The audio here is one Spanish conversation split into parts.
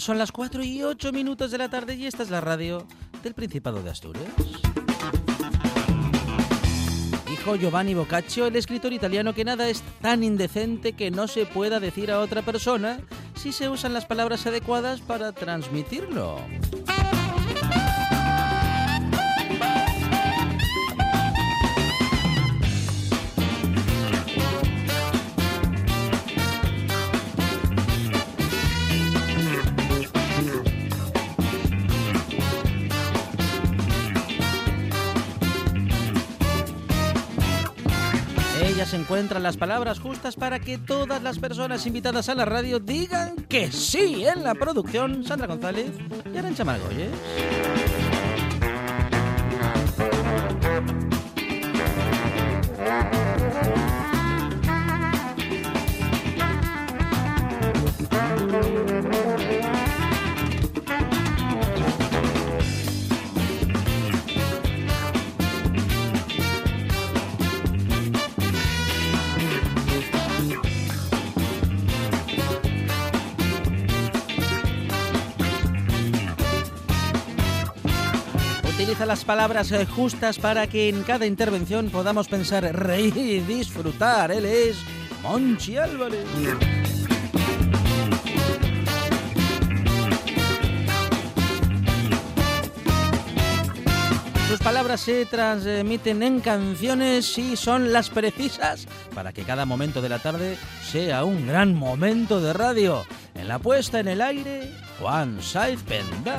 Son las 4 y 8 minutos de la tarde y esta es la radio del Principado de Asturias. Dijo Giovanni Boccaccio, el escritor italiano, que nada es tan indecente que no se pueda decir a otra persona si se usan las palabras adecuadas para transmitirlo. Encuentran las palabras justas para que todas las personas invitadas a la radio digan que sí en la producción. Sandra González y Arancha Margolles. Utiliza las palabras eh, justas para que en cada intervención podamos pensar, reír y disfrutar. Él es Monchi Álvarez. Sus palabras se transmiten en canciones y son las precisas para que cada momento de la tarde sea un gran momento de radio. En la puesta en el aire, Juan Saiz Penda.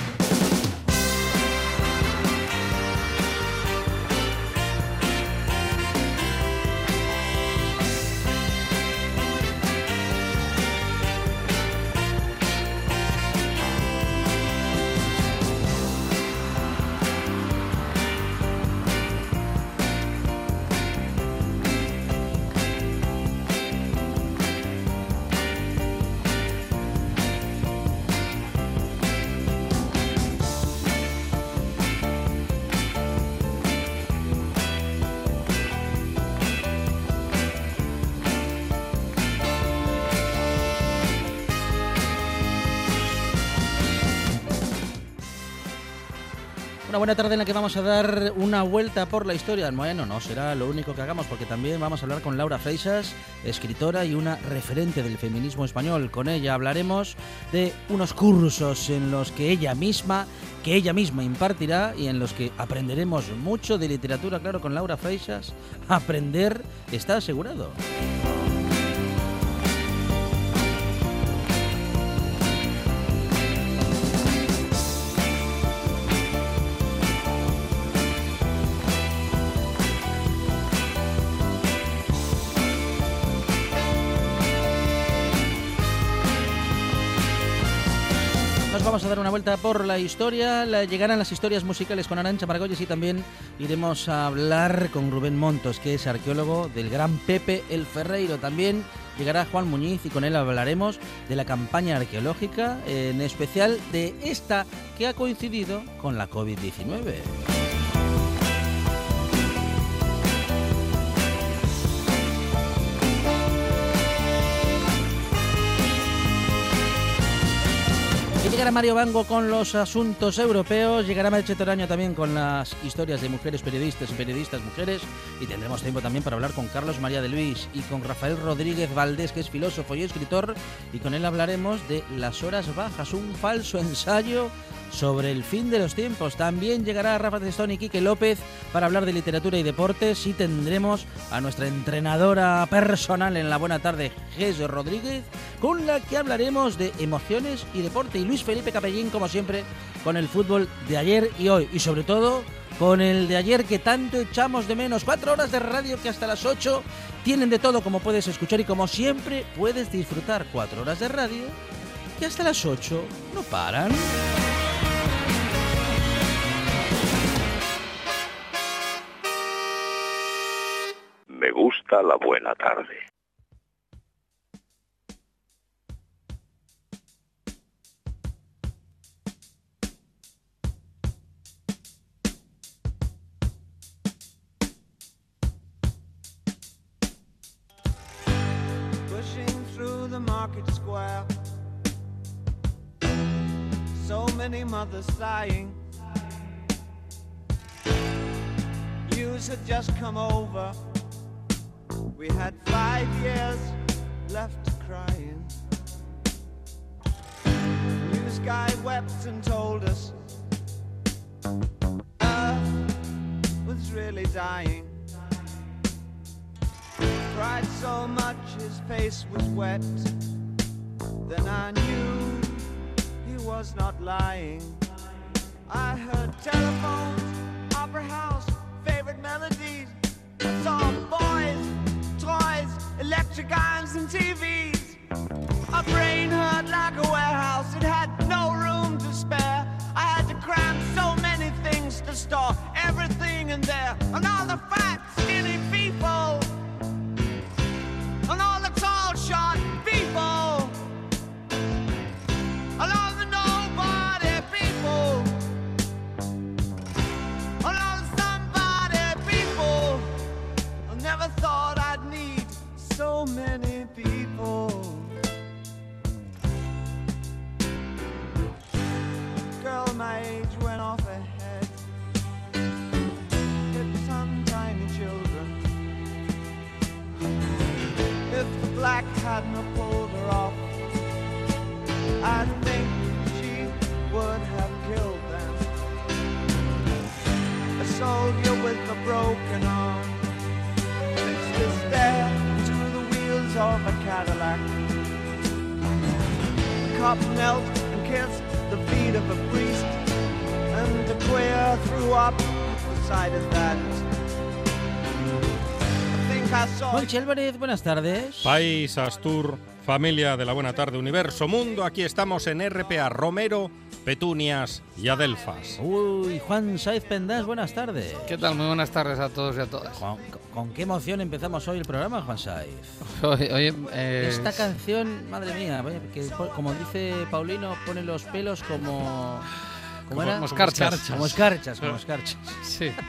Una buena tarde en la que vamos a dar una vuelta por la historia. Bueno, no será lo único que hagamos porque también vamos a hablar con Laura Freixas, escritora y una referente del feminismo español. Con ella hablaremos de unos cursos en los que ella misma, que ella misma impartirá y en los que aprenderemos mucho de literatura, claro, con Laura Freixas. Aprender está asegurado. Vuelta por la historia. llegarán las historias musicales con Arancha Margolles y también iremos a hablar con Rubén Montos, que es arqueólogo del gran Pepe el Ferreiro. También llegará Juan Muñiz y con él hablaremos de la campaña arqueológica, en especial de esta que ha coincidido con la COVID-19. Llegará Mario Bango con los asuntos europeos, llegará Merche Toraño también con las historias de mujeres periodistas y periodistas mujeres y tendremos tiempo también para hablar con Carlos María de Luis y con Rafael Rodríguez Valdés, que es filósofo y escritor, y con él hablaremos de Las Horas Bajas, un falso ensayo sobre el fin de los tiempos. También llegará Rafa Testón y Quique López para hablar de literatura y deportes y tendremos a nuestra entrenadora personal en la buena tarde, Jesús Rodríguez, con la que hablaremos de emociones y deporte. Y Luis Felipe Capellín, como siempre, con el fútbol de ayer y hoy. Y sobre todo con el de ayer que tanto echamos de menos. Cuatro horas de radio que hasta las ocho tienen de todo como puedes escuchar y como siempre puedes disfrutar. Cuatro horas de radio que hasta las ocho no paran. Me gusta la buena tarde. So many mothers sighing. News had just come over. We had five years left crying. News guy wept and told us Earth was really dying cried so much his face was wet. Then I knew he was not lying. I heard telephones, opera house, favorite melodies. I saw boys, electric irons, and TVs. My brain hurt like a warehouse, it had no room to spare. I had to cram so many things to store everything in there, and all the fat, broken arm fixed his stare to the wheels of a Cadillac. The cop knelt and kissed the feet of a priest, and the queer threw up the sight of that. I think I saw. Monchi Álvarez, buenas tardes. País, Astur, familia de la buena tarde, universo, mundo, aquí estamos en RPA Romero, Petunias y Adelfas. Uy, Juan Saiz Pendás, buenas tardes. ¿Qué tal? Muy buenas tardes a todos y a todas. Con, con qué emoción empezamos hoy el programa, Juan oye, eh, Esta canción, madre mía, que como dice Paulino, pone los pelos como... ¿Cómo Como era? moscarchas. Como escarchas, como escarchas. sí.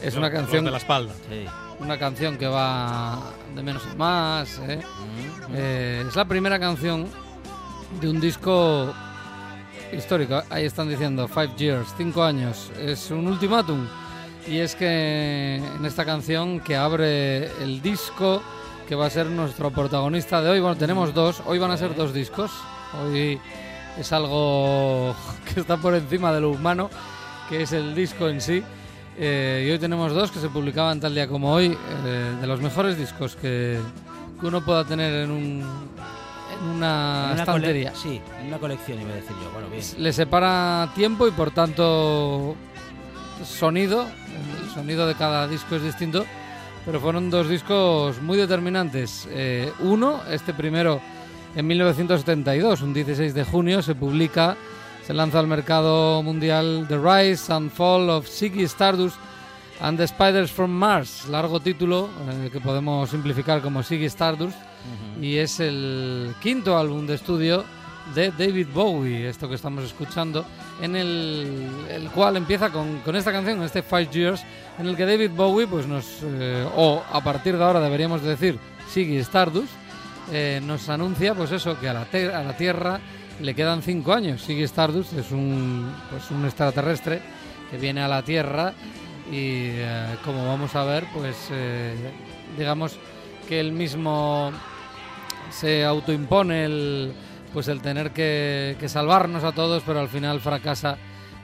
Es una canción, de la espalda. Sí. Una canción que va de menos a más. ¿eh? Mm. Eh, es la primera canción de un disco histórico. Ahí están diciendo Five Years, cinco años. Es un ultimátum. Y es que en esta canción que abre el disco que va a ser nuestro protagonista de hoy. Bueno, tenemos dos. Hoy van a ser dos discos. Hoy es algo que está por encima de lo humano, que es el disco en sí. Eh, y hoy tenemos dos que se publicaban tal día como hoy, eh, de los mejores discos que, que uno pueda tener en, un, en una, En una estantería. Sí, en una colección iba a decir yo. Bueno, bien. Le separa tiempo y por tanto sonido. El sonido de cada disco es distinto, pero fueron dos discos muy determinantes. Eh, uno, este primero en 1972, un 16 de junio, se publica, se lanza al mercado mundial The Rise and Fall of Ziggy Stardust and the Spiders from Mars, largo título eh, que podemos simplificar como Ziggy Stardust, y es el quinto álbum de estudio de David Bowie, esto que estamos escuchando, en el, el cual empieza con, con esta canción, este Five Years, en el que David Bowie, pues nos, eh, o a partir de ahora deberíamos decir Ziggy Stardust, eh, nos anuncia pues eso, que a la, a la Tierra le quedan cinco años. Ziggy Stardust es un, pues un extraterrestre que viene a la Tierra y eh, como vamos a ver, pues eh, digamos que él mismo se autoimpone el pues el tener que, que salvarnos a todos, pero al final fracasa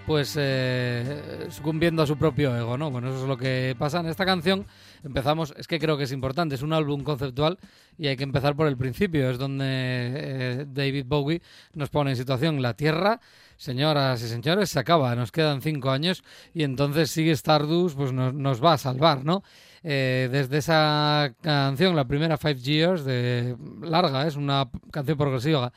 pues eh, sucumbiendo a su propio ego, ¿no? Bueno, eso es lo que pasa en esta canción. Empezamos, es que creo que es importante, es un álbum conceptual y hay que empezar por el principio, es donde eh, David Bowie nos pone en situación la Tierra, señoras y señores, se acaba, nos quedan cinco años y entonces sigue Stardust, pues nos, nos va a salvar, ¿no? Eh, desde esa canción, la primera Five Years, de larga, es una canción progresiva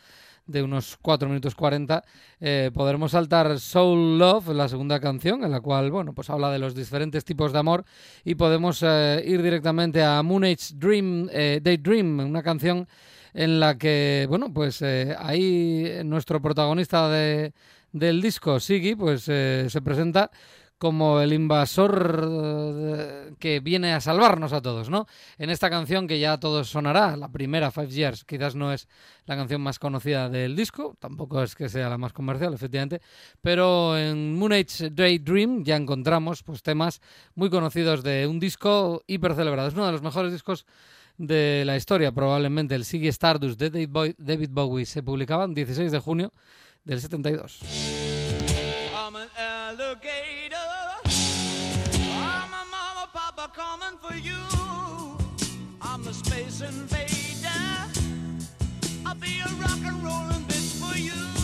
de unos 4 minutos 40, eh, podremos saltar Soul Love, la segunda canción, en la cual, bueno, pues habla de los diferentes tipos de amor y podemos eh, ir directamente a Moon Age Dream, eh, Daydream, una canción en la que, bueno, pues eh, ahí nuestro protagonista de, del disco, Siggy, pues eh, se presenta como el invasor eh, que viene a salvarnos a todos, ¿no? En esta canción que ya a todos sonará, la primera Five Years, quizás no es la canción más conocida del disco, tampoco es que sea la más comercial, efectivamente, pero en Moon Age Daydream ya encontramos pues temas muy conocidos de un disco hiper celebrado. Es uno de los mejores discos de la historia, probablemente el Siggy Stardust de David Bowie, se publicaba el 16 de junio del 72. For you. I'm a space invader. I'll be a rock and rollin' bitch for you.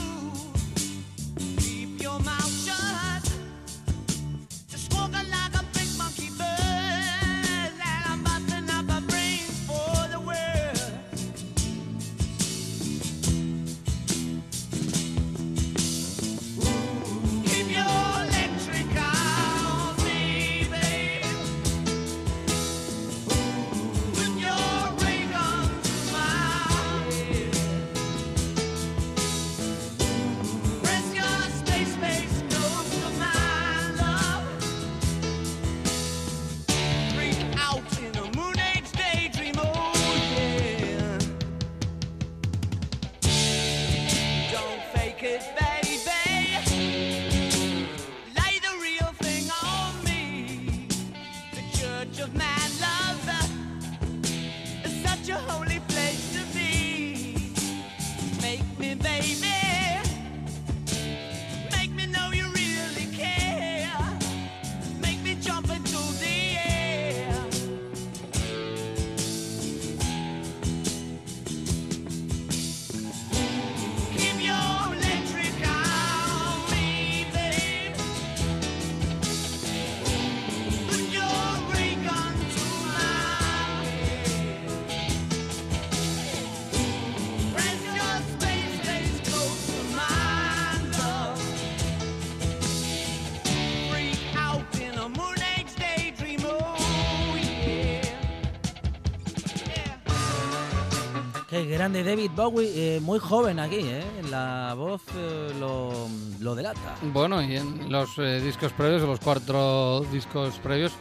Qué grande David Bowie, eh, muy joven aquí, ¿eh? La voz eh, lo, lo delata. Bueno, y en los eh, discos previos, los cuatro discos previos,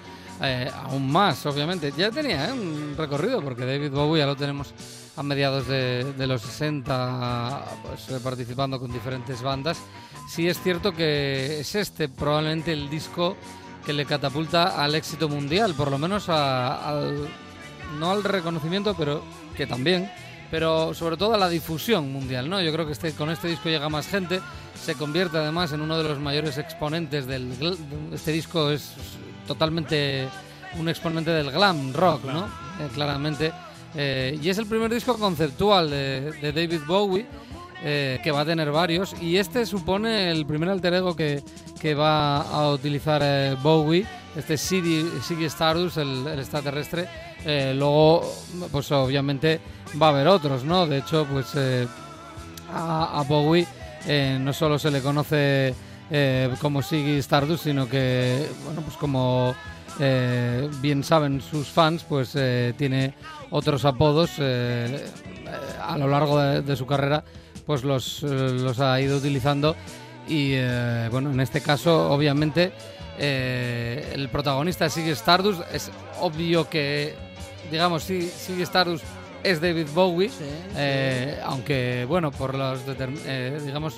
aún más, obviamente. Ya tenía un recorrido, porque David Bowie ya lo tenemos a mediados de, los 60, pues, participando con diferentes bandas. Sí es cierto que es este probablemente el disco que le catapulta al éxito mundial, por lo menos a- al, no al reconocimiento, pero que también, pero sobre todo a la difusión mundial, ¿no? Yo creo que este, con este disco llega más gente, se convierte además en uno de los mayores exponentes del este disco es totalmente un exponente del glam rock, ¿no? Eh, claramente. Eh, y es el primer disco conceptual de, de David Bowie, eh, que va a tener varios, y este supone el primer alter ego que, que va a utilizar Bowie, este Siggy, Siggy Stardust, el, el extraterrestre. Luego, pues obviamente va a haber otros, ¿no? De hecho, pues eh, a, Bowie eh, no solo se le conoce eh, como Siggy Stardust, sino que, bueno, pues como bien saben sus fans, pues tiene otros apodos a lo largo de, su carrera, pues los, los ha ido utilizando y, bueno, en este caso, obviamente, el protagonista Siggy Stardust es obvio que, digamos, Siggy Stardust es David Bowie, eh, aunque bueno, por los eh, digamos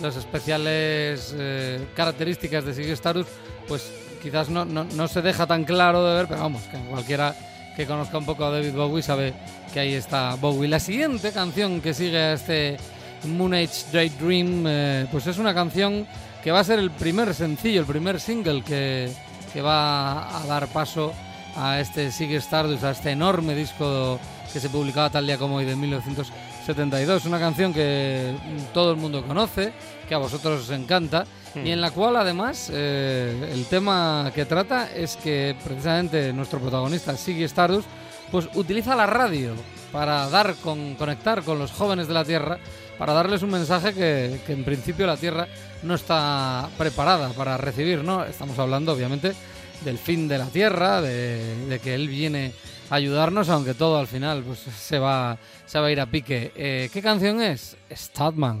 las especiales eh, características de Siggy Stardust, pues quizás no, no, no se deja tan claro de ver, pero vamos, que cualquiera que conozca un poco a David Bowie sabe que ahí está Bowie. La siguiente canción que sigue a este Moon Age Daydream, eh, pues es una canción que va a ser el primer sencillo, el primer single que, que va a dar paso a este Sigue Stardust, a este enorme disco que se publicaba tal día como hoy de 1972. Una canción que todo el mundo conoce, que a vosotros os encanta y en la cual además eh, el tema que trata es que precisamente nuestro protagonista, Siggy Stardust, pues utiliza la radio para dar con, conectar con los jóvenes de la Tierra, para darles un mensaje que, que en principio la Tierra no está preparada para recibir, ¿no? Estamos hablando obviamente del fin de la Tierra, de, que él viene ayudarnos, aunque todo al final pues se va, se va a ir a pique. Eh, ¿Qué canción es? Statman.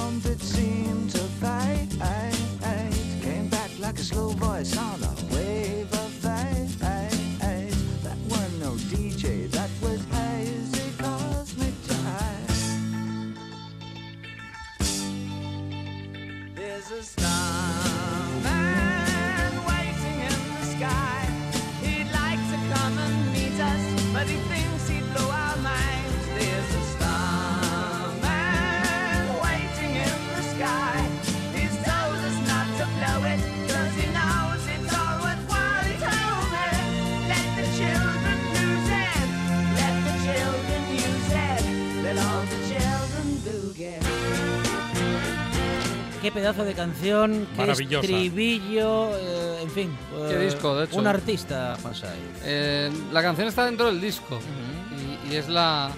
pedazo de canción, qué Maravillosa. estribillo, eh, en fin. Qué eh, disco, de hecho. Un artista, Juan Saiz. Eh, la canción está dentro del disco y, y es la,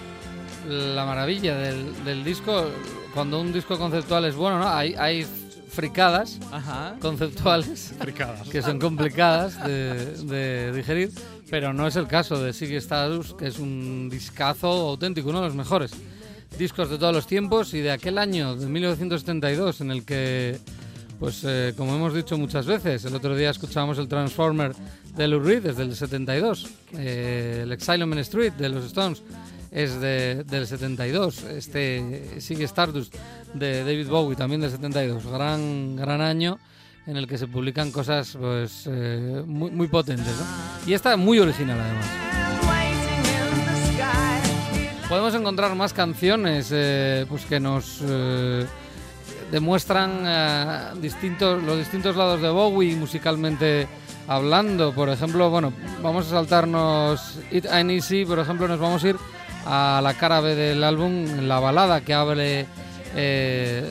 la maravilla del, del disco. Cuando un disco conceptual es bueno, ¿no? Hay, hay fricadas Ajá. conceptuales Fricadas. que son complicadas de, de digerir, pero no es el caso de Siggy Stardust, que es un discazo auténtico, uno de los mejores discos de todos los tiempos y de aquel año, de 1972, en el que, pues eh, como hemos dicho muchas veces, el otro día escuchábamos el Transformer de Lou Reed desde el 72, eh, el Exile on Main Street de los Stones es de- del 72, este Siggy Stardust de David Bowie también del 72, gran, gran año en el que se publican cosas pues eh, muy, muy potentes ¿no? y esta muy original además. Podemos encontrar más canciones eh, pues que nos eh, demuestran eh, distintos, los distintos lados de Bowie musicalmente hablando. Por ejemplo, bueno, vamos a saltarnos It Ain't Easy, por ejemplo, nos vamos a ir a la cara B del álbum, la balada que abre eh,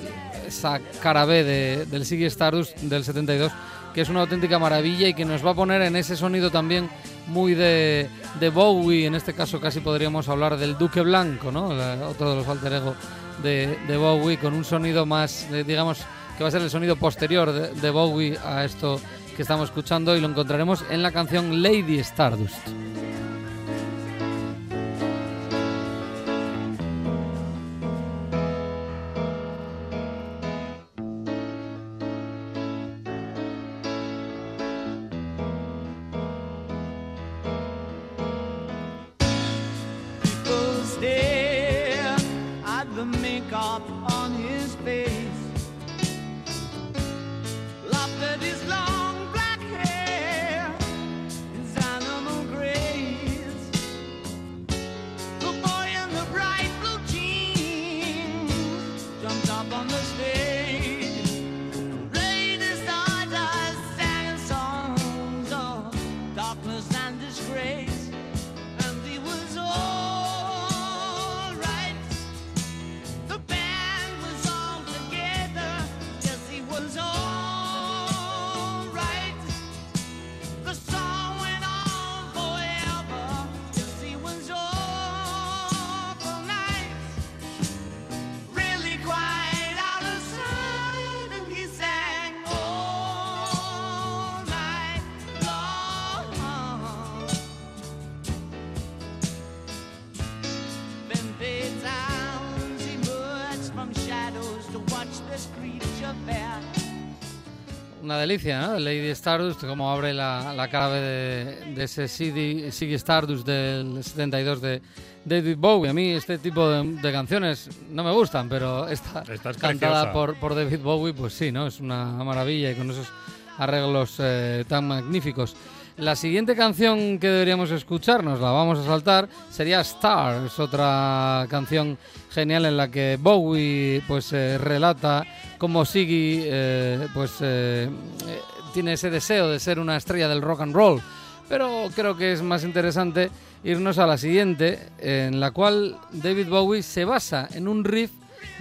esa cara B de- del Siggy Stardust del 72, que es una auténtica maravilla y que nos va a poner en ese sonido también muy de, de Bowie, en este caso casi podríamos hablar del Duque Blanco, ¿no? La- otro de los alter ego de, de Bowie, con un sonido más, digamos, que va a ser el sonido posterior de Bowie a esto que estamos escuchando y lo encontraremos en la canción Lady Stardust. Delicia, ¿no? Lady Stardust, como abre la, la clave de, de ese CD, Stardust del 72 de David Bowie. A mí este tipo de, de canciones no me gustan, pero esta, Esta es cantada por, por David Bowie, pues sí, ¿no? Es una maravilla y con esos arreglos eh, tan magníficos. La siguiente canción que deberíamos escucharnos, la vamos a saltar, sería Star. Es otra canción genial en la que Bowie pues eh, relata cómo Siggy eh, pues eh, tiene ese deseo de ser una estrella del rock and roll. Pero creo que es más interesante irnos a la siguiente, en la cual David Bowie se basa en un riff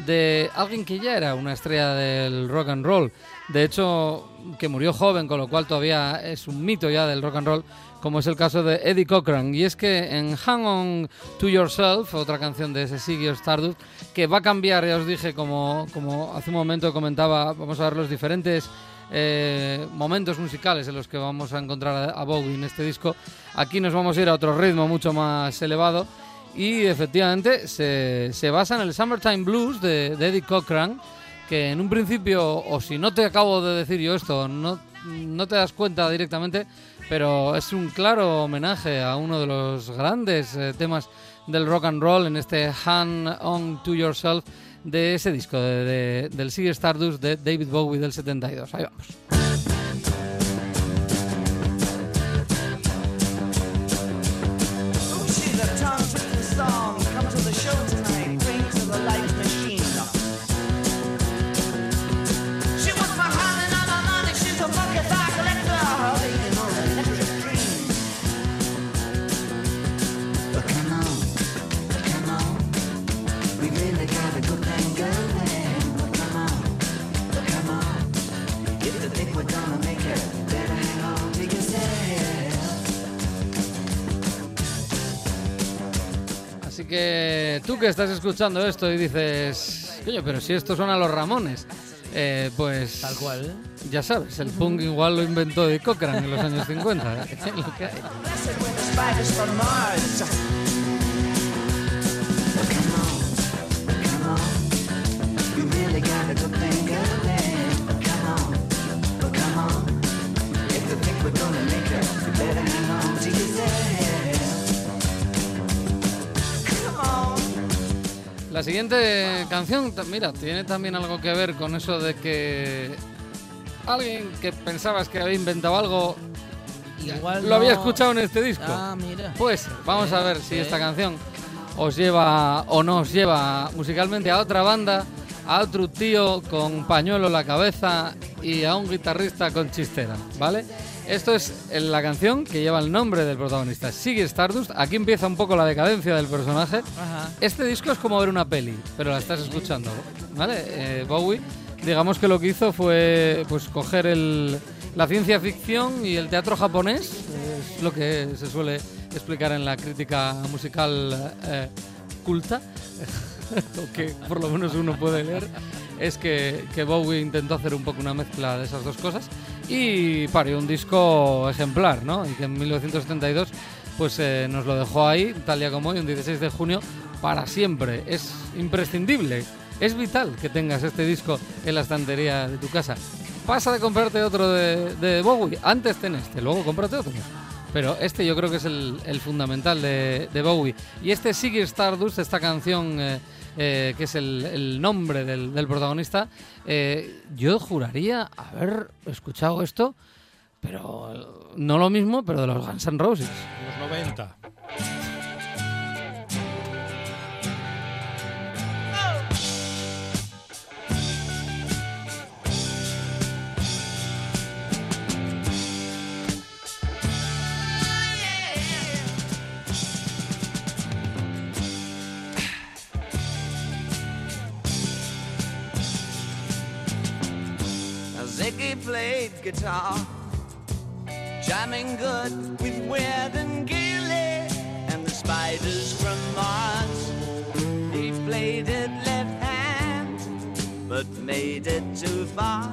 de alguien que ya era una estrella del rock and roll. De hecho, que murió joven, con lo cual todavía es un mito ya del rock and roll, como es el caso de Eddie Cochran. Y es que en Hang On to Yourself, otra canción de ese Ziggy Stardust, que va a cambiar, ya os dije, como, como hace un momento comentaba, vamos a ver los diferentes eh, momentos musicales en los que vamos a encontrar a, a Bowie en este disco. Aquí nos vamos a ir a otro ritmo mucho más elevado. Y efectivamente se, se basa en el Summertime Blues de, de Eddie Cochran, que en un principio, o si no te acabo de decir yo esto, no, no te das cuenta directamente, pero es un claro homenaje a uno de los grandes eh, temas del rock and roll en este Hand On To Yourself de ese disco de, de- del Ziggy Stardust de David Bowie del 72. Ahí vamos. Que tú que estás escuchando esto y dices, coño, pero si esto suena a los Ramones, eh, pues... Tal cual. Ya sabes, el punk igual lo inventó de Cochran en los años 50. es lo que hay. Blessed with the spiders from Mars. But come on, come on. We really got a good thing La siguiente canción, mira, tiene también algo que ver con eso de que alguien que pensabas que había inventado algo Igual lo había escuchado en este disco. Ah, mira. Pues vamos a ver si esta canción os lleva o no os lleva musicalmente a otra banda, a otro tío con pañuelo en la cabeza y a un guitarrista con chistera, ¿vale? Esto es la canción que lleva el nombre del protagonista, Ziggy Stardust. Aquí empieza un poco la decadencia del personaje. Ajá. Este disco es como ver una peli, pero la estás escuchando, ¿vale? Eh, Bowie, digamos que lo que hizo fue pues coger el, la ciencia ficción y el teatro japonés, es lo que se suele explicar en la crítica musical eh, culta, o que por lo menos uno puede leer, es que, que Bowie intentó hacer un poco una mezcla de esas dos cosas y parió un disco ejemplar, ¿no? Y que en 1972 pues eh, nos lo dejó ahí, tal día como hoy, un 16 de junio, para siempre. Es imprescindible, es vital que tengas este disco en la estantería de tu casa. Pasa de comprarte otro de, Bowie, antes ten este, luego cómprate otro. Pero este yo creo que es el, fundamental de, Bowie. Y este Ziggy Stardust, esta canción eh, eh, que es el, nombre del protagonista, eh, yo juraría haber escuchado esto, pero no lo mismo, pero de los Guns N' Roses. Los 90. Played guitar, jamming good with Weird and Gilly and the spiders from Mars. He played it left hand, but made it too far.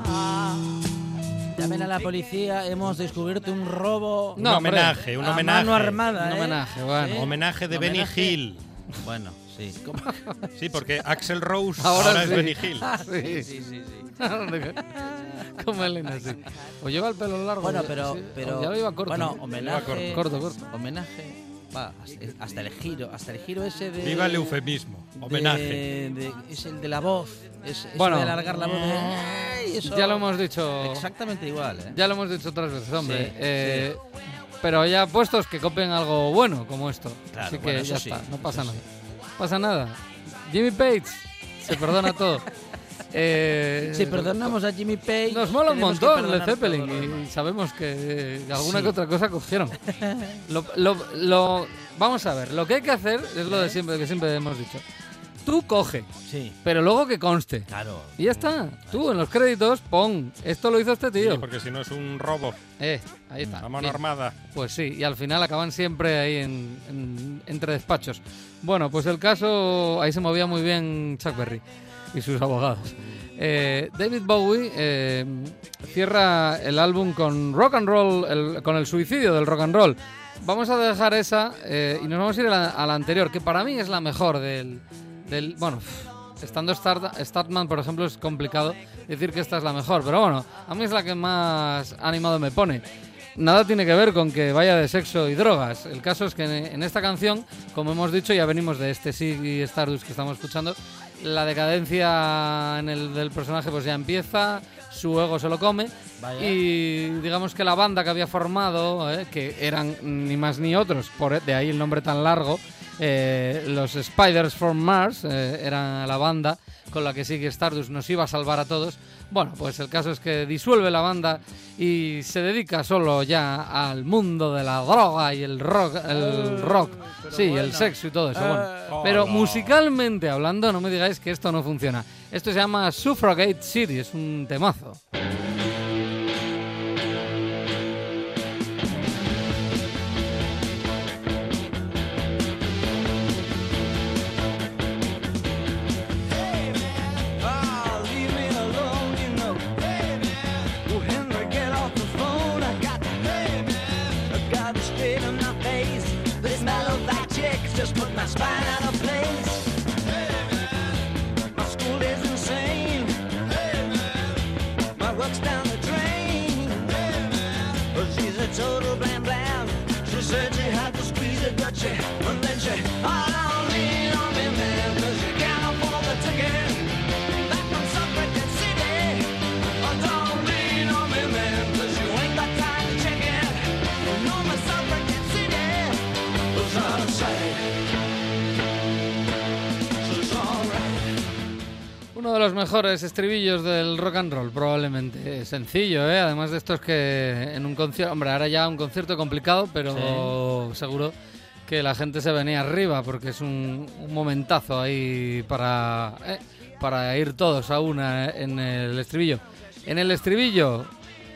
Llamen a la policía, hemos descubierto un robo. Un No, homenaje, un a homenaje. mano armada, Un ¿eh? homenaje, bueno. ¿Eh? Homenaje de Benny Hill. Bueno, sí. ¿Cómo? Sí, porque Axel Rose Ahora ahora, es. Benny Hill. Sí. Sí, sí, sí. Como Elena, sí. O lleva el pelo largo. Bueno, ya- pero, sí, pero ya lo iba corto. bueno, ¿no? homenaje, Corto, corto. homenaje, va, hasta el giro, hasta el giro ese de Viva el eufemismo. Homenaje. de- de- es el de la voz, es eso Bueno. de alargar la voz. eso- Ya lo hemos dicho. exactamente igual, ¿eh? Ya lo hemos dicho otras veces, hombre. Sí, Eh, Pero ya puestos que copien algo bueno como esto. Claro, Así que bueno, ya sí, está, no pasa nada. No pasa nada. Jimmy Page se perdona todo. Eh, Si perdonamos a Jimmy Page, Nos mola un montón Led Zeppelin y sabemos que eh, alguna Sí. que otra cosa cogieron. lo, lo- lo- vamos a ver, lo que hay que hacer es lo de siempre que siempre hemos dicho. Tú coge, Sí, pero luego que conste. claro. Y ya está. Tú en los créditos pon, esto lo hizo este Sí, tío. porque si no es un robo. Eh, ahí está. La mano Bien. armada. Pues sí, y al final acaban siempre ahí en, en- entre despachos. Bueno, pues el caso, ahí se movía muy bien Chuck Berry y sus abogados. Eh, David Bowie eh, cierra el álbum con rock and roll, el- con el suicidio del rock and roll. Vamos a dejar esa eh, y nos vamos a ir a la, a la anterior, que para mí es la mejor del... del bueno, estando Start, Startman, por ejemplo, es complicado decir que esta es la mejor, pero bueno, a mí es la que más animado me pone. Nada tiene que ver con que vaya de sexo y drogas. El caso es que en, esta canción, como hemos dicho, ya venimos de este Siggy Stardust que estamos escuchando, la decadencia en el, del personaje pues ya empieza, su ego se lo come Vaya. y digamos que la banda que había formado, eh, que eran ni más ni otros, por de ahí el nombre tan largo, eh, los Spiders from Mars eh, eran la banda con la que sigue Stardust nos iba a salvar a todos. Bueno, pues el caso es que disuelve la banda y se dedica solo ya al mundo de la droga y el rock, el rock, sí, el sexo y todo eso. bueno. Pero Hola. musicalmente hablando, no me digáis que esto no funciona. Esto se llama Suffragette City, es un temazo. My spine out of place. My school is insane. My work's down the drain. But she's a total. She said she had to squeeze it, but Uno de los mejores estribillos del rock and roll, probablemente. Sencillo, ¿eh? Además de estos que en un concierto... Hombre, ahora ya un concierto complicado, pero seguro que la gente se venía arriba porque es un, un momentazo ahí para, eh, para ir todos a una eh, en el estribillo. En el estribillo,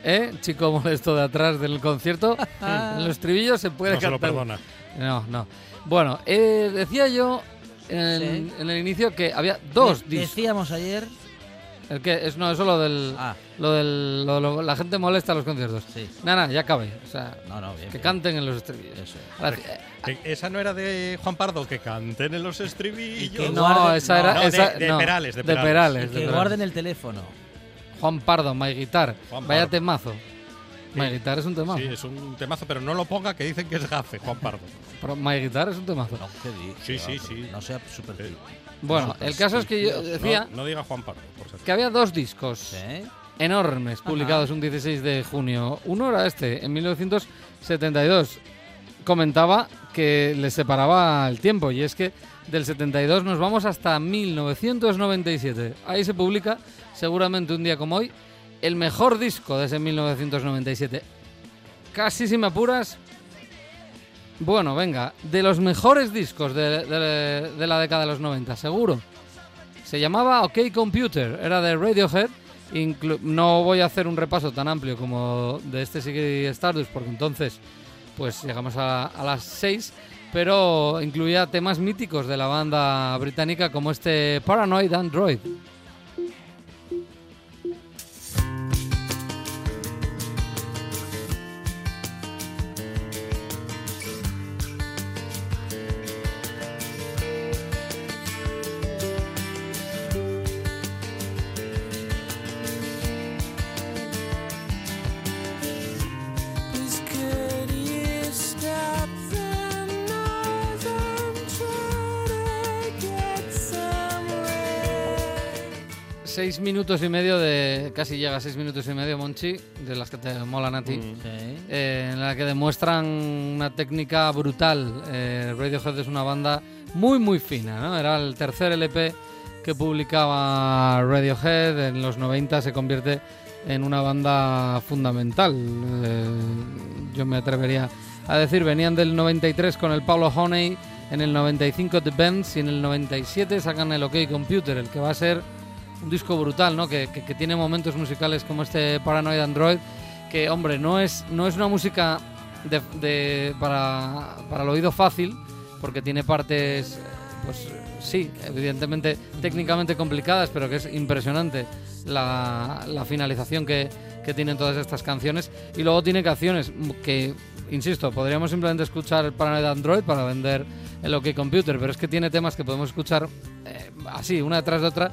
¿eh? Chico molesto de atrás del concierto. en el estribillo se puede No se lo cantar. perdona. No, no. Bueno, eh, decía yo en, Sí. en el inicio que había dos De- discos. Decíamos ayer. El que es no, eso lo del Ah, lo del lo- lo- la gente molesta a los conciertos. sí. Nada, ya cabe, o sea, No, no, bien. que bien. canten en los estribillos. Eso. Eh, Esa no era de Juan Pardo, que canten en los estribillos. que No, guarden- esa era no, de- esa- de no, Perales, de de Perales. Perales, Y de que Perales. guarden el teléfono. Juan Pardo, My Guitar. Juan Vaya Pardo. temazo. My Guitar es un temazo. Sí, es un temazo, pero no lo ponga que dicen que es gafe, Juan Pardo. Pero My Guitar es un temazo. No, ¿qué di? Sí, sí, sí. No sea súper Eh, Bueno, el caso es que yo decía No, no diga Juan Pardo, por acaso. que había dos discos enormes publicados un 16 de junio. Uno era este, en 1972. Comentaba que le separaba el tiempo y es que del 72 nos vamos hasta 1997. Ahí se publica, seguramente un día como hoy, el mejor disco de ese 1997. Casi si me apuras. Bueno, venga, de los mejores discos de, de- la década de los 90, seguro. Se llamaba OK Computer, era de Radiohead. Inclu- no voy a hacer un repaso tan amplio como de este Ziggy Stardust, porque entonces pues llegamos a, a las 6, pero incluía temas míticos de la banda británica como este Paranoid Android. Seis minutos y medio de. Casi llega a seis minutos y medio, Monchi, de las que te molan a ti. Mm. Eh, en la que demuestran una técnica brutal. Eh, Radiohead es una banda muy, muy fina, ¿no? Era el tercer LP que publicaba Radiohead. En los 90 se convierte en una banda fundamental. Eh, yo me atrevería a decir, venían del 93 con el Paulo Honey, en el 95 The Bends y en el 97 sacan el OK Computer, el que va a ser un disco brutal, ¿no? Que, tiene momentos musicales como este Paranoid Android, que, hombre, no es, no es una música de, para, para el oído fácil, porque tiene partes, pues sí, evidentemente técnicamente complicadas, pero que es impresionante la, finalización que, que tienen todas estas canciones. Y luego tiene canciones que, insisto, podríamos simplemente escuchar Paranoid Android para vender el OK Computer, pero es que tiene temas que podemos escuchar eh, así, una detrás de otra,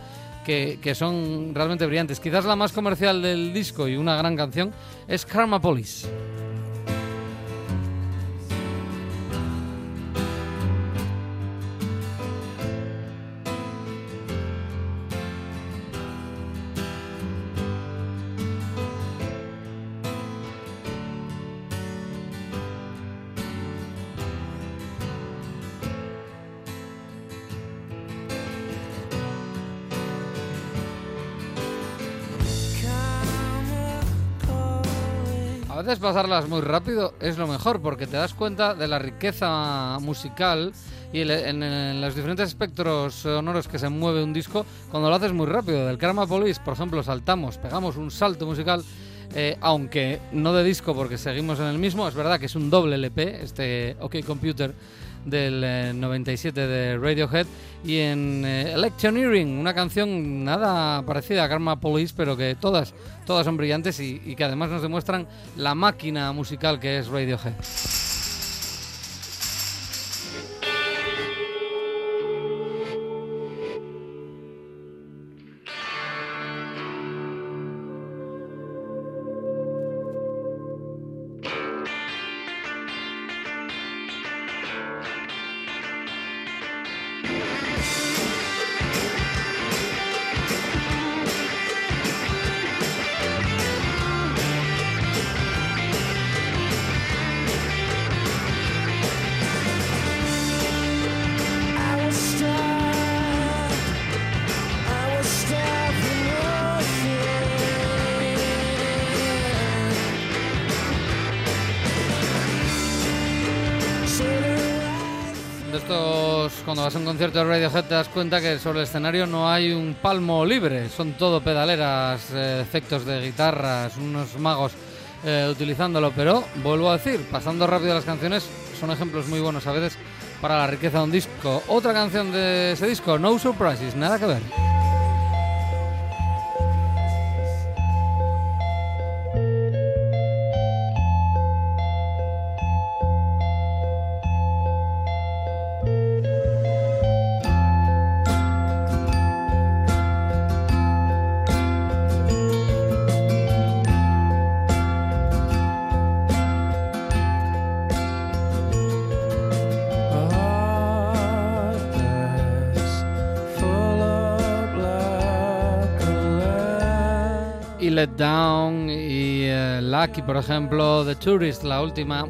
que, son realmente brillantes. Quizás la más comercial del disco y una gran canción es Karma pasarlas muy rápido es lo mejor porque te das cuenta de la riqueza musical y en los diferentes espectros sonoros que se mueve un disco cuando lo haces muy rápido. Del Karma Police, por ejemplo, saltamos, pegamos un salto musical, eh, aunque no de disco porque seguimos en el mismo. Es verdad que es un doble LP, este OK Computer del eh, 97 de Radiohead y en eh, Electioneering, una canción nada parecida a Karma Police, pero que todas, todas son brillantes y que además nos demuestran la máquina musical que es Radiohead. Concierto de Radiohead te das cuenta que sobre el escenario no hay un palmo libre, son todo pedaleras, eh, efectos de guitarras, unos magos eh, utilizándolo, pero vuelvo a decir, pasando rápido las canciones son ejemplos muy buenos a veces para la riqueza de un disco. Otra canción de ese disco, No Surprises, nada que ver. Y Let Down y eh, Lucky, por ejemplo, The Tourist, la última,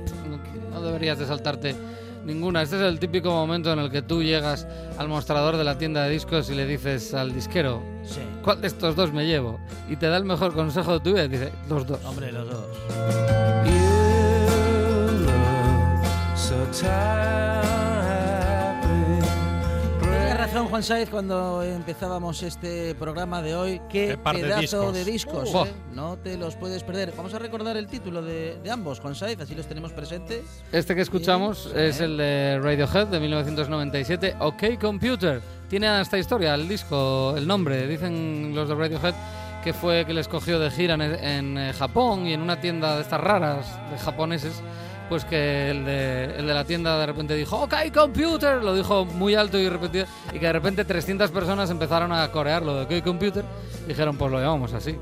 no deberías de saltarte ninguna. Este es el típico momento en el que tú llegas al mostrador de la tienda de discos y le dices al disquero, Sí. ¿cuál de estos dos me llevo? Y te da el mejor consejo de tu vida y dice, los dos. Hombre, los dos. Tenía razón Juan Saiz cuando empezábamos este programa de hoy. Qué, Qué par de pedazo discos. de discos. ¿eh? No te los puedes perder. Vamos a recordar el título de, de ambos, Juan Saiz, así los tenemos presentes. Este que escuchamos Bien. es el de Radiohead de 1997, OK Computer. Tiene esta historia, el disco, el nombre. Dicen los de Radiohead que fue que les cogió de gira en, en, eh, Japón y en una tienda de estas raras de japoneses. Pues que el de, la tienda de repente dijo OK Computer, lo dijo muy alto y repetido, y que de repente 300 personas empezaron a corearlo de OK Computer. Dijeron, pues lo llamamos así.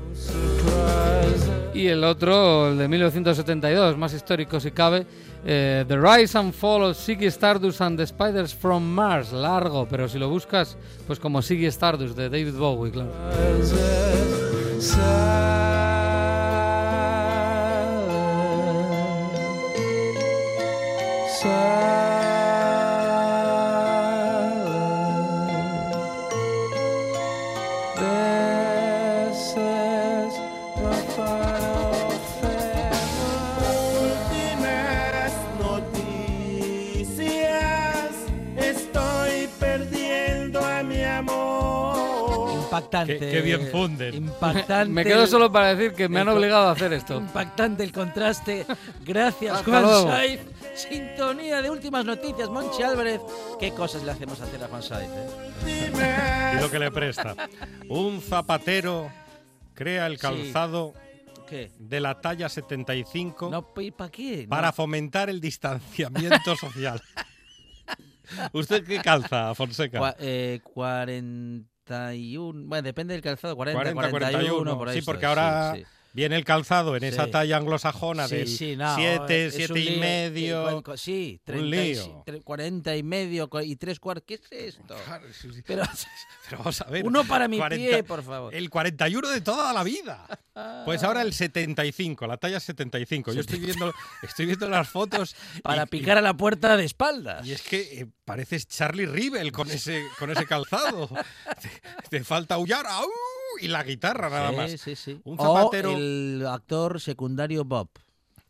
Y el otro, el de 1972, más histórico si cabe, eh, The Rise and Fall of Ziggy Stardust and the Spiders from Mars. Largo, pero si lo buscas, pues como Ziggy Stardust de David Bowie, claro. Impactante. Qué- qué bien funden. Impactante. Me quedo solo para decir que me han obligado a hacer esto. Impactante el contraste. Gracias, Hasta Juan luego. Sintonía de últimas noticias, Monchi Álvarez. ¿Qué cosas le hacemos hacer a Juan Saiz? eh? Y lo que le presta. Un zapatero crea el Sí. calzado ¿Qué? de la talla 75 No, ¿para qué? No. para fomentar el distanciamiento social. ¿Usted qué calza, Fonseca? Cua- eh, 41. Bueno, depende del calzado. 40, 40, 41, 41. por ahí Sí, estoy, porque ahora sí, sí. Viene el calzado en esa talla anglosajona Sí, del sí, no, 7, es 7 un y medio. Sí, 30 Un y- lío. tre- 40 y medio y 3 cuartos. ¿Qué es esto? Pero Pero vamos a ver. uno para mi 40 pie, por favor. El 41 de toda la vida. Pues ahora el 75, la talla 75. Yo estoy viendo, estoy viendo las fotos. Para y- picar a la puerta de espaldas. Y es que eh, pareces Charlie Rivel con ese, con ese calzado. te, te falta aullar ¡au! Y la guitarra nada Sí, más. sí, sí. Un O zapatero el actor secundario Bob.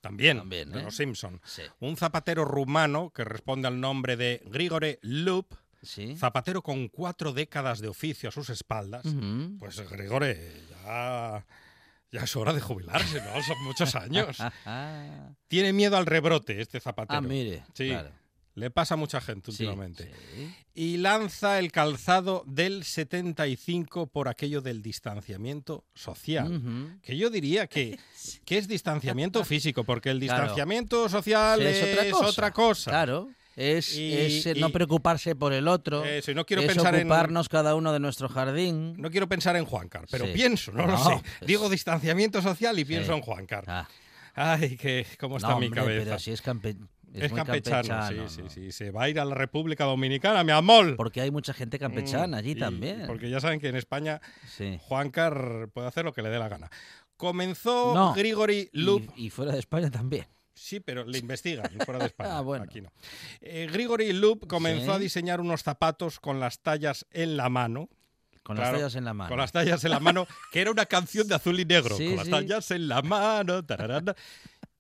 también, También, de ¿eh? los Simpson. Sí. Un zapatero rumano que responde al nombre de Grigore Lup, Sí. zapatero con cuatro décadas de oficio a sus espaldas. Pues Grigore, ya, ya es hora de jubilarse, ¿no? Son muchos años. Tiene miedo al rebrote este zapatero. ah, mire. Sí, claro. Le pasa a mucha gente últimamente. sí. y lanza el calzado del 75 por aquello del distanciamiento social. Que yo diría que, que es distanciamiento físico, porque el Claro. distanciamiento social es, otra cosa. Claro. Es, Y- es, no preocuparse por el otro. Eso, y no quiero es pensar en- cada uno de nuestro jardín. No quiero pensar en Juancar, pero Sí. pienso, no, lo No, sé. es- Digo distanciamiento social y pienso en Juancar. Ah, Ay, que cómo está no, mi cabeza. pero si es, campe- es es muy campechano, campechano, sí, ¿no? sí, sí. Se va a ir a la República Dominicana, mi amor. Porque hay mucha gente campechana allí Y- también. Porque ya saben que en España Sí. Juancar puede hacer lo que le dé la gana. Comenzó No. Grigori Lup. Y, y fuera de España también. Sí, pero le investigan fuera de España. Ah, bueno. Aquí no. Eh, Grigori Lup comenzó Sí. a diseñar unos zapatos con las tallas en la mano. Con Claro, las tallas en la mano. Con las tallas en la mano, que era una canción de azul y negro. Sí, con las sí. tallas en la mano. tararara.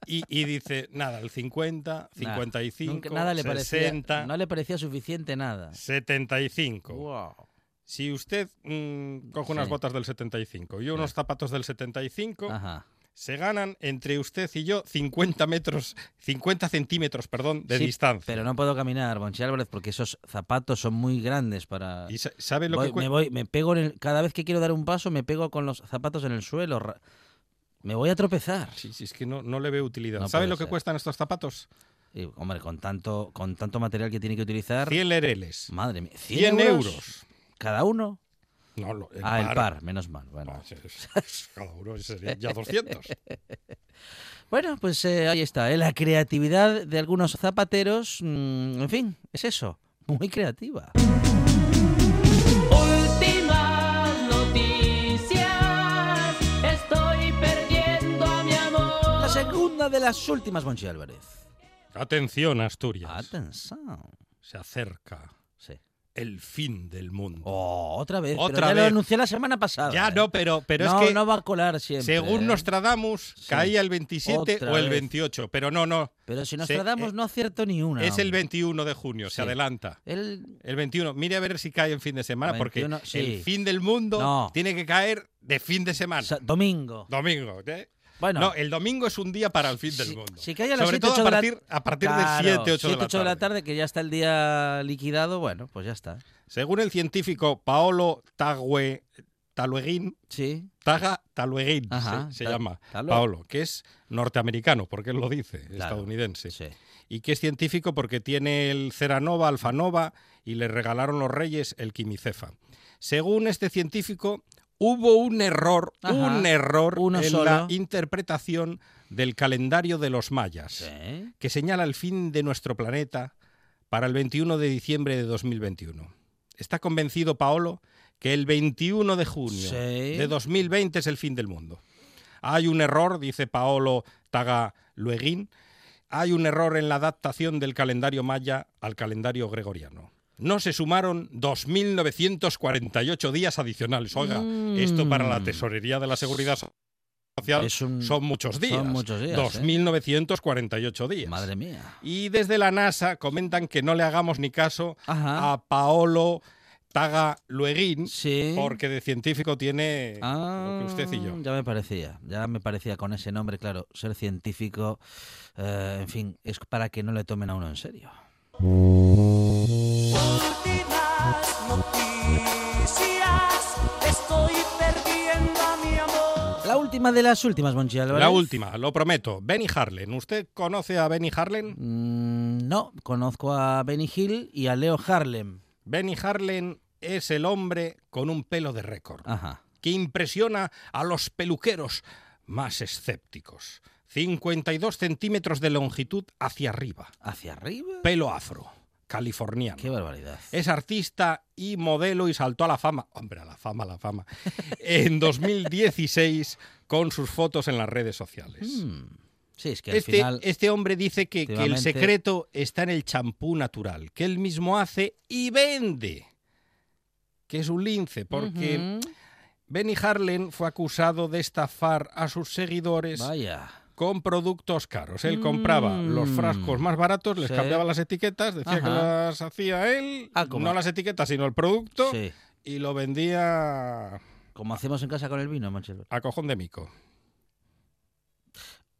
Y, y dice, nada, el 50, Nah, 55, nunca- nada le 60, parecía, no le parecía suficiente nada. 75. Wow. Si usted mm, coge unas Sí. botas del 75 y unos zapatos del 75, Ajá. se ganan entre usted y yo 50 metros, 50 centímetros, perdón, de Sí, distancia. Pero no puedo caminar, Bonchi Álvarez, porque esos zapatos son muy grandes para. ¿Y sa- sabe lo Voy- que me voy, me pego en el- cada vez que quiero dar un paso, me pego con los zapatos en el suelo. Me voy a tropezar. Sí, sí, es que no, no le veo utilidad. No ¿Sabe puede lo que ser. cuestan estos zapatos? Hombre, con tanto, con tanto material que tiene que utilizar. 100 lereles. Madre mía. 100 euros. ¿Cada uno? No, lo- el ah, el par. par, menos mal. Bueno, Ah, Cada uno sería ya 200. Bueno, pues eh, ahí está. ¿eh? La creatividad de algunos zapateros, mm, en fin, es eso. Muy creativa. Segunda de las últimas, Monchi Álvarez. Atención, Asturias. Atención. Se acerca Sí. el fin del mundo. Oh, otra vez. Otra pero ya vez. lo anuncié la semana pasada. ya ¿eh? no, pero, pero no, es que no va a colar siempre. según ¿eh? Nostradamus Sí. caía el 27 Otra o el vez. 28. Pero no, no. Pero si nos se- eh, no acierto ni una. Es el hombre. 21 de junio, Sí. se adelanta. El- El 21. Mire a ver si cae en fin de semana, 21, porque el fin del mundo No. tiene que caer de fin de semana. domingo. Domingo. ¿eh? Bueno, No, el domingo es un día para el fin del mundo. si cae a las Sobre 7, todo 8 a de la- partir, a partir Claro, de 7, 8 de, 7, la de la tarde. que ya está el día liquidado, bueno, pues ya está. Según el científico Paolo Tague, Talueguín, Sí. Taga Talueguín Ajá, se, llama, Talo- Paolo, que es norteamericano, porque él lo dice, Claro, estadounidense. Sí. Y que es científico porque tiene el Ceranova, Alfanova y le regalaron los reyes el quimicefa. Según este científico, Hubo un error, Ajá, un error uno en solo. la interpretación del calendario de los mayas, que señala el fin de nuestro planeta para el 21 de diciembre de 2021. Está convencido Paolo que el 21 de junio Sí. de 2020 es el fin del mundo. Hay un error, dice Paolo Tagalueguín, hay un error en la adaptación del calendario maya al calendario gregoriano. No se sumaron 2.948 días adicionales. Oiga, esto para la Mm. tesorería de la seguridad social un- son muchos días. son muchos días, ¿eh? 2.948 días. Madre mía. Y desde la NASA comentan que no le hagamos ni caso Ajá. a Paolo Tagalueguín, Sí. porque de científico tiene Ah, lo que usted y yo. Ya me parecía, ya me parecía con ese nombre, claro, ser científico, eh, en fin, es para que no le tomen a uno en serio. Últimas noticias, estoy perdiendo a mi amor. La última de las últimas, Monchi Álvarez. La última, lo prometo. Benny Harlen. ¿Usted conoce a Benny Harlen? Mm, no, conozco a Benny Hill y a Leo Harlem. Benny Harlen es el hombre con un pelo de récord, Ajá. que impresiona a los peluqueros más escépticos. 52 centímetros de longitud hacia arriba. ¿Hacia arriba? Pelo afro, californiano. Qué barbaridad. Es artista y modelo y saltó a la fama. Hombre, a la fama, a la fama. En 2016 con sus fotos en las redes sociales. Mm, Sí, es que al Este, final... este hombre dice que, que el secreto está en el champú natural, que él mismo hace y vende. Que es un lince, porque. Benny Harlen fue acusado de estafar a sus seguidores Vaya. Con productos caros. Él compraba Mm. los frascos más baratos, les Sí. cambiaba las etiquetas, decía que las hacía él, Ah, no las etiquetas, sino el producto, Sí. y lo vendía Como hacemos en casa con el vino, Álvarez. a cojón de mico.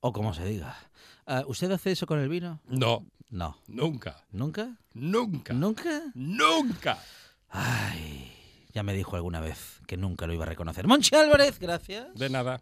O como se diga. Ah, ¿Usted hace eso con el vino? No, No. nunca, ¿Nunca? nunca, ¿Nunca? nunca. Ay, ya me dijo alguna vez que nunca lo iba a reconocer. Monchi Álvarez, gracias. De nada.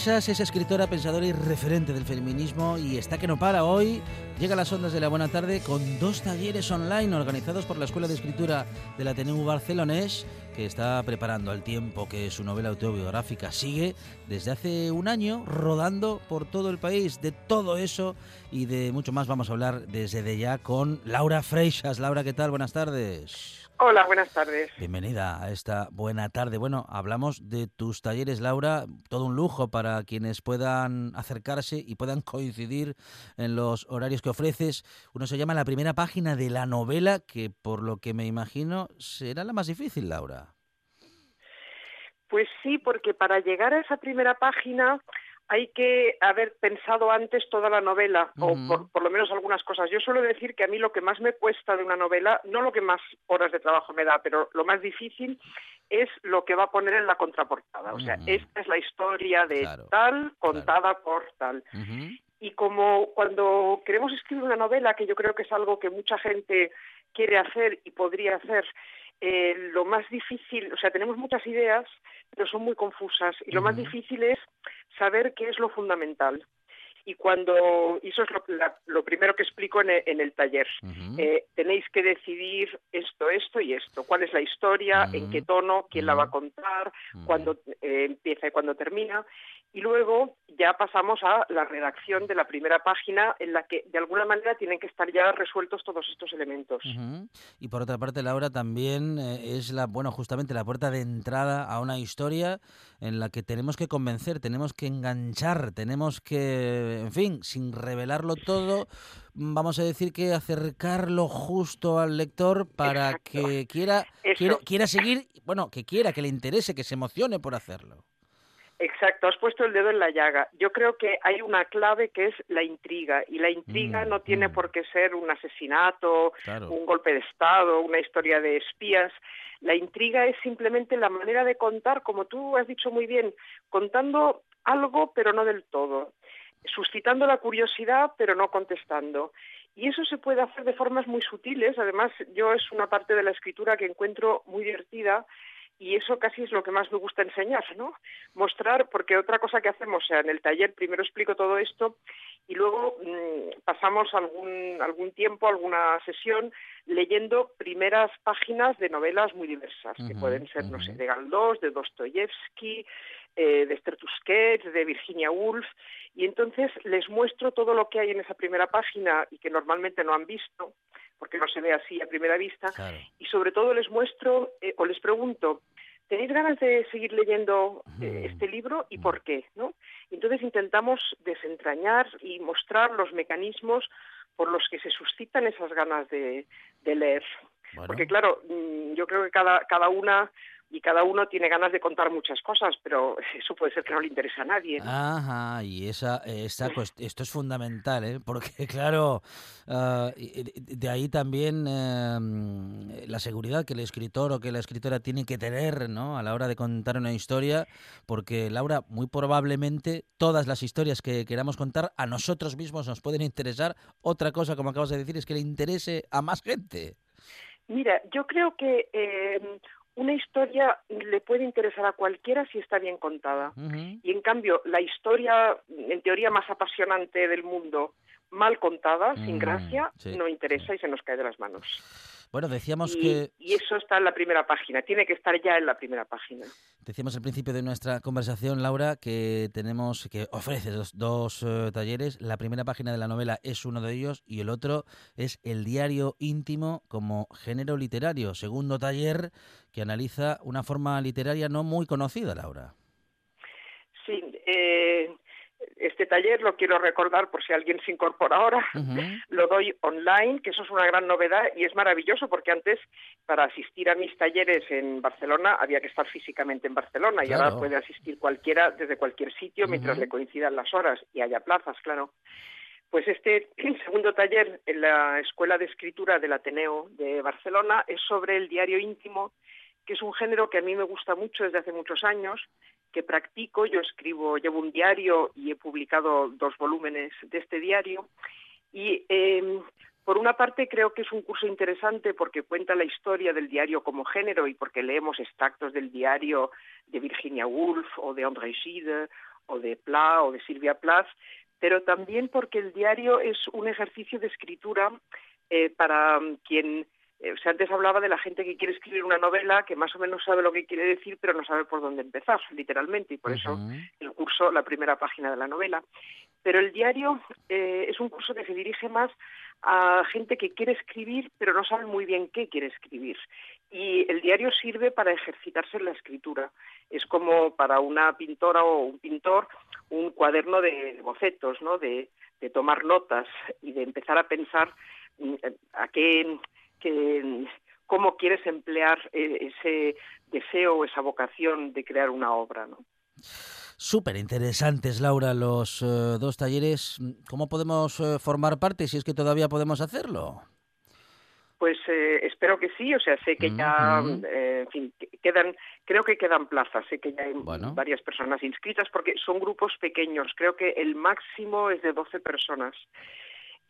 Freixas es escritora, pensadora y referente del feminismo y está que no para hoy. Llega a las ondas de la buena tarde con dos talleres online organizados por la Escuela de Escritura del Ateneu Barcelonés que está preparando al tiempo que su novela autobiográfica sigue desde hace un año rodando por todo el país. De todo eso y de mucho más vamos a hablar desde de ya con Laura Freixas. Laura, ¿qué tal? Buenas tardes. Hola, buenas tardes. Bienvenida a esta buena tarde. Bueno, hablamos de tus talleres, Laura, todo un lujo para quienes puedan acercarse y puedan coincidir en los horarios que ofreces. Uno se llama la primera página de la novela, que por lo que me imagino será la más difícil, Laura. Pues sí, porque para llegar a esa primera página hay que haber pensado antes toda la novela, o por, por lo menos algunas cosas. Yo suelo decir que a mí lo que más me cuesta de una novela, no lo que más horas de trabajo me da, pero lo más difícil es lo que va a poner en la contraportada. O sea, esta es la historia de Claro, tal contada por tal. Y como cuando queremos escribir una novela, que yo creo que es algo que mucha gente quiere hacer y podría hacer, eh, lo más difícil, o sea, tenemos muchas ideas, pero son muy confusas. Y lo más difícil es saber qué es lo fundamental. Y cuando, y eso es lo, la- lo primero que explico en el, en el taller. Eh, tenéis que decidir esto, esto y esto. ¿Cuál es la historia? ¿En qué tono? ¿Quién la va a contar? Cuándo eh, empieza y cuándo termina. Y luego ya pasamos a la redacción de la primera página en la que de alguna manera tienen que estar ya resueltos todos estos elementos. Y por otra parte, Laura, también eh, es la, bueno, justamente la puerta de entrada a una historia en la que tenemos que convencer, tenemos que enganchar, tenemos que, en fin, sin revelarlo todo, vamos a decir que acercarlo justo al lector para Exacto. que quiera, quiera, quiera seguir, bueno, que quiera, que le interese, que se emocione por hacerlo. Exacto, has puesto el dedo en la llaga. Yo creo que hay una clave que es la intriga y la intriga Mm, no tiene mm. por qué ser un asesinato, Claro. un golpe de Estado, una historia de espías. La intriga es simplemente la manera de contar, como tú has dicho muy bien, contando algo pero no del todo, suscitando la curiosidad pero no contestando. Y eso se puede hacer de formas muy sutiles. Además, yo es una parte de la escritura que encuentro muy divertida y eso casi es lo que más me gusta enseñar, ¿no? Mostrar, porque otra cosa que hacemos, o sea, en el taller primero explico todo esto y luego mm, pasamos algún, algún tiempo, alguna sesión, leyendo primeras páginas de novelas muy diversas, que pueden ser, no sé, de Galdós, de Dostoyevsky, eh, de Esther Tusquets, de Virginia Woolf, y entonces les muestro todo lo que hay en esa primera página y que normalmente no han visto, porque no se ve así a primera vista, Claro. y sobre todo les muestro eh, o les pregunto, ¿tenéis ganas de seguir leyendo eh, este libro y por qué? ¿no? Entonces intentamos desentrañar y mostrar los mecanismos por los que se suscitan esas ganas de, de leer. Bueno. Porque claro, mm, yo creo que cada, cada una y cada uno tiene ganas de contar muchas cosas, pero eso puede ser que no le interese a nadie. ¿no? Ajá, y esa, esa cuest- esto es fundamental, ¿eh? porque claro, y de ahí también eh, la seguridad que el escritor o que la escritora tiene que tener ¿no? a la hora de contar una historia, porque Laura, muy probablemente todas las historias que queramos contar a nosotros mismos nos pueden interesar. Otra cosa, como acabas de decir, es que le interese a más gente. Mira, yo creo que eh, una historia le puede interesar a cualquiera si está bien contada. Y en cambio, la historia, en teoría, más apasionante del mundo, mal contada, sin Mm, gracia, sí, no interesa y se nos cae de las manos. Bueno, decíamos Y, que y eso está en la primera página, tiene que estar ya en la primera página. Decíamos al principio de nuestra conversación, Laura, que tenemos, que ofreces dos, dos, eh, talleres. La primera página de la novela es uno de ellos y el otro es el diario íntimo como género literario. Segundo taller que analiza una forma literaria no muy conocida, Laura. Sí, eh, este taller lo quiero recordar por si alguien se incorpora ahora. Lo doy online, que eso es una gran novedad y es maravilloso porque antes para asistir a mis talleres en Barcelona había que estar físicamente en Barcelona y ahora puede asistir cualquiera desde cualquier sitio mientras le coincidan las horas y haya plazas, claro. Pues este segundo taller en la Escuela de Escritura del Ateneo de Barcelona es sobre el diario íntimo, que es un género que a mí me gusta mucho desde hace muchos años, que practico. Yo escribo, llevo un diario y he publicado dos volúmenes de este diario. Y eh, por una parte creo que es un curso interesante porque cuenta la historia del diario como género y porque leemos extractos del diario de Virginia Woolf o de André Gide o de Pla o de Silvia Plath, pero también porque el diario es un ejercicio de escritura eh, para mm, quien eh, o sea, antes hablaba de la gente que quiere escribir una novela que más o menos sabe lo que quiere decir, pero no sabe por dónde empezar, literalmente, y por eso el curso, la primera página de la novela. Pero el diario eh, es un curso que se dirige más a gente que quiere escribir, pero no sabe muy bien qué quiere escribir. Y el diario sirve para ejercitarse en la escritura. Es como para una pintora o un pintor un cuaderno de bocetos, ¿no? De, de tomar notas y de empezar a pensar mm, a qué, qué- cómo quieres emplear eh, ese deseo o esa vocación de crear una obra, ¿no? Súper interesantes, Laura, los eh, dos talleres. ¿Cómo podemos eh, formar parte si es que todavía podemos hacerlo? Pues eh, espero que sí, o sea, sé que ya, eh, en fin, que- quedan, creo que quedan plazas, sé que ya hay Bueno. varias personas inscritas porque son grupos pequeños, creo que el máximo es de 12 personas.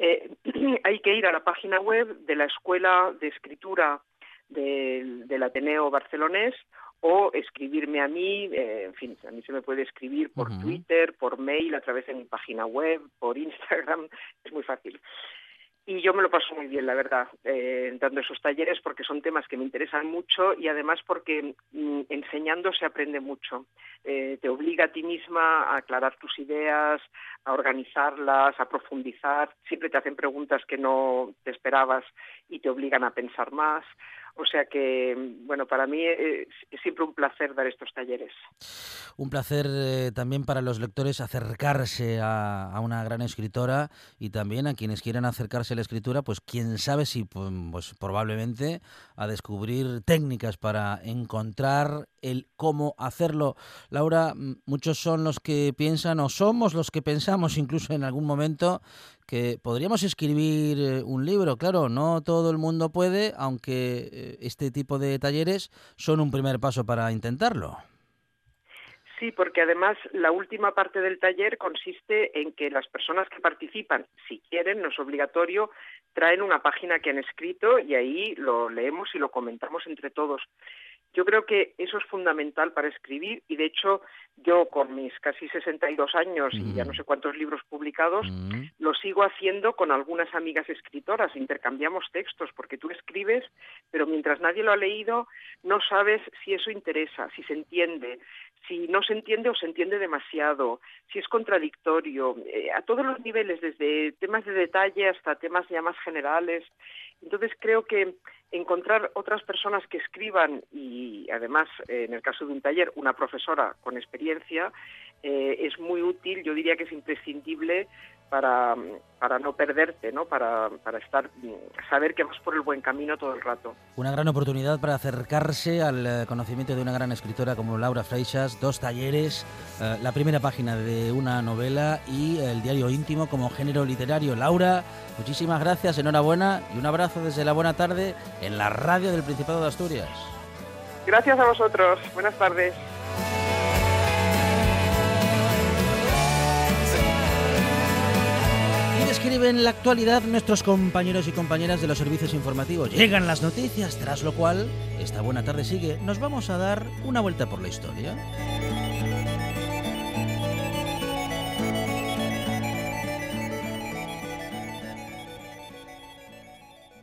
Eh, hay que ir a la página web de la Escuela de Escritura del, del Ateneo Barcelonés o escribirme a mí, eh, en fin, a mí se me puede escribir por. Twitter, por mail, a través de mi página web, por Instagram, es muy fácil. Y yo me lo paso muy bien, la verdad, eh, dando esos talleres porque son temas que me interesan mucho y además porque mm, enseñando se aprende mucho. Eh, te obliga a ti misma a aclarar tus ideas, a organizarlas, a profundizar. Siempre te hacen preguntas que no te esperabas y te obligan a pensar más. O sea que, bueno, para mí es, es siempre un placer dar estos talleres. Un placer eh, también para los lectores acercarse a, a una gran escritora y también a quienes quieran acercarse a la escritura, pues quién sabe si pues, pues, probablemente a descubrir técnicas para encontrar el cómo hacerlo. Laura, muchos son los que piensan o somos los que pensamos incluso en algún momento que podríamos escribir eh, un libro. Claro, no todo el mundo puede, aunque eh, este tipo de talleres son un primer paso para intentarlo. Sí, porque además la última parte del taller consiste en que las personas que participan, si quieren, no es obligatorio, traen una página que han escrito y ahí lo leemos y lo comentamos entre todos. Yo creo que eso es fundamental para escribir y de hecho yo con mis casi 62 años y ya no sé cuántos libros publicados, lo sigo haciendo con algunas amigas escritoras, intercambiamos textos porque tú escribes, pero mientras nadie lo ha leído no sabes si eso interesa, si se entiende, si no se entiende o se entiende demasiado, si es contradictorio, eh, a todos los niveles, desde temas de detalle hasta temas ya más generales. Entonces creo que encontrar otras personas que escriban y además, en el caso de un taller, una profesora con experiencia, eh, es muy útil, yo diría que es imprescindible para, para no perderte, ¿no? Para, para estar, saber que vas por el buen camino todo el rato. Una gran oportunidad para acercarse al eh, conocimiento de una gran escritora como Laura Freixas, dos talleres, eh, la primera página de una novela y el diario íntimo como género literario. Laura, muchísimas gracias, enhorabuena y un abrazo desde la buena tarde en la radio del Principado de Asturias. Gracias a vosotros. Buenas tardes. Describen la actualidad nuestros compañeros y compañeras de los servicios informativos. Llegan las noticias, tras lo cual, esta buena tarde sigue. Nos vamos a dar una vuelta por la historia.